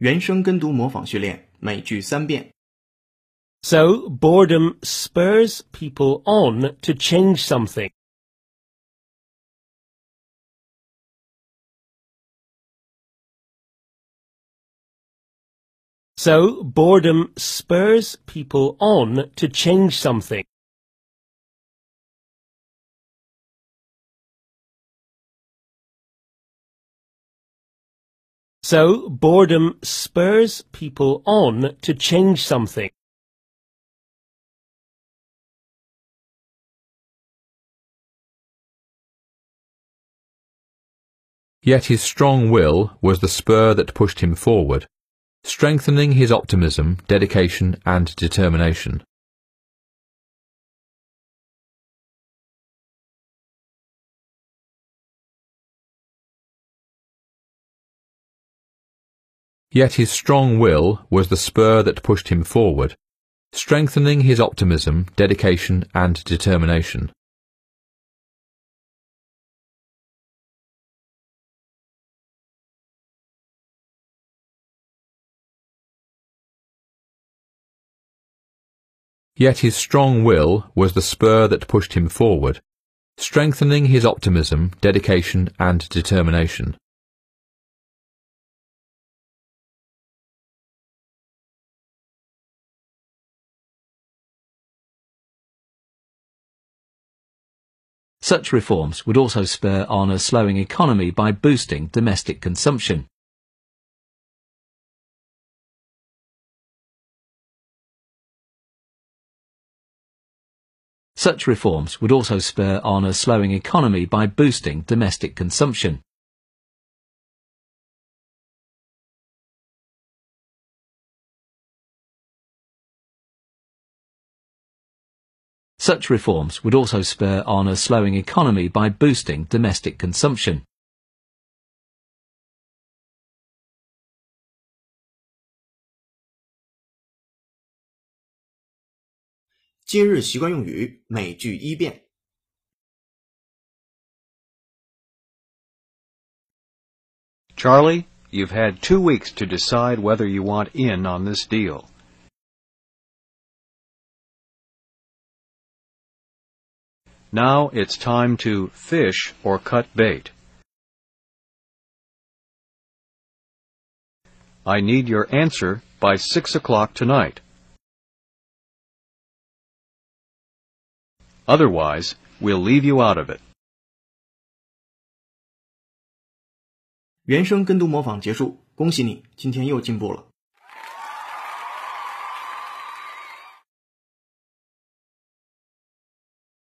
原声跟读模仿训练，每句三遍。 So boredom spurs people on to change something. So boredom spurs people on to change something. So boredom spurs people on to change something. Yet his strong will was the spur that pushed him forward, strengthening his optimism, dedication, and determination. Yet his strong will was the spur that pushed him forward, strengthening his optimism, dedication, and determination. Yet his strong will was the spur that pushed him forward, strengthening his optimism, dedication, and determination. Such reforms would also spur on a slowing economy by boosting domestic consumption. Such reforms would also spur on a slowing economy by boosting domestic consumption. Such reforms would also spur on a slowing economy by boosting domestic consumption. Charlie, you've had two weeks to decide whether you want in on this deal. Now it's time to fish or cut bait. I need your answer by six o'clock tonight. Otherwise, we'll leave you out of it. 原声跟读模仿结束，恭喜你，今天又进步了。